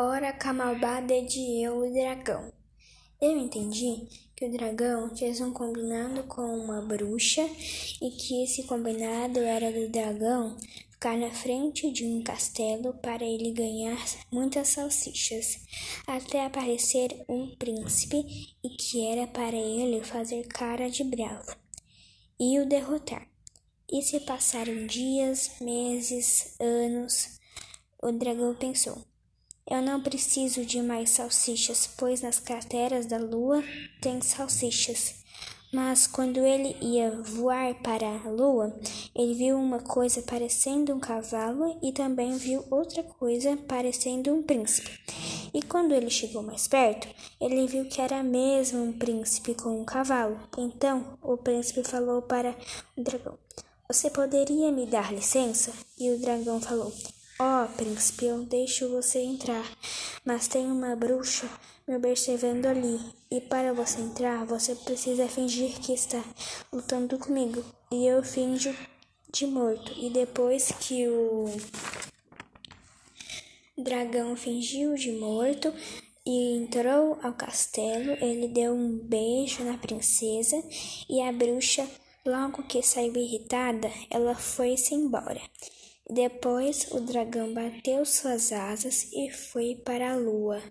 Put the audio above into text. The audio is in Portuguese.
Ora, Camalbada de eu, o dragão. Eu entendi que o dragão fez um combinado com uma bruxa e que esse combinado era do dragão ficar na frente de um castelo para ele ganhar muitas salsichas, até aparecer um príncipe e que era para ele fazer cara de bravo e o derrotar. E se passaram dias, meses, anos, o dragão pensou. Eu não preciso de mais salsichas, pois nas crateras da lua tem salsichas. Mas quando ele ia voar para a lua, ele viu uma coisa parecendo um cavalo e também viu outra coisa parecendo um príncipe. E quando ele chegou mais perto, ele viu que era mesmo um príncipe com um cavalo. Então o príncipe falou para o dragão: Você poderia me dar licença? E o dragão falou: Ó oh, príncipe, eu deixo você entrar, mas tem uma bruxa me observando ali, e para você entrar, você precisa fingir que está lutando comigo, e eu finjo de morto. E depois que o dragão fingiu de morto e entrou ao castelo, ele deu um beijo na princesa e a bruxa, logo que saiu irritada, ela foi-se embora. Depois o dragão bateu suas asas e foi para a lua.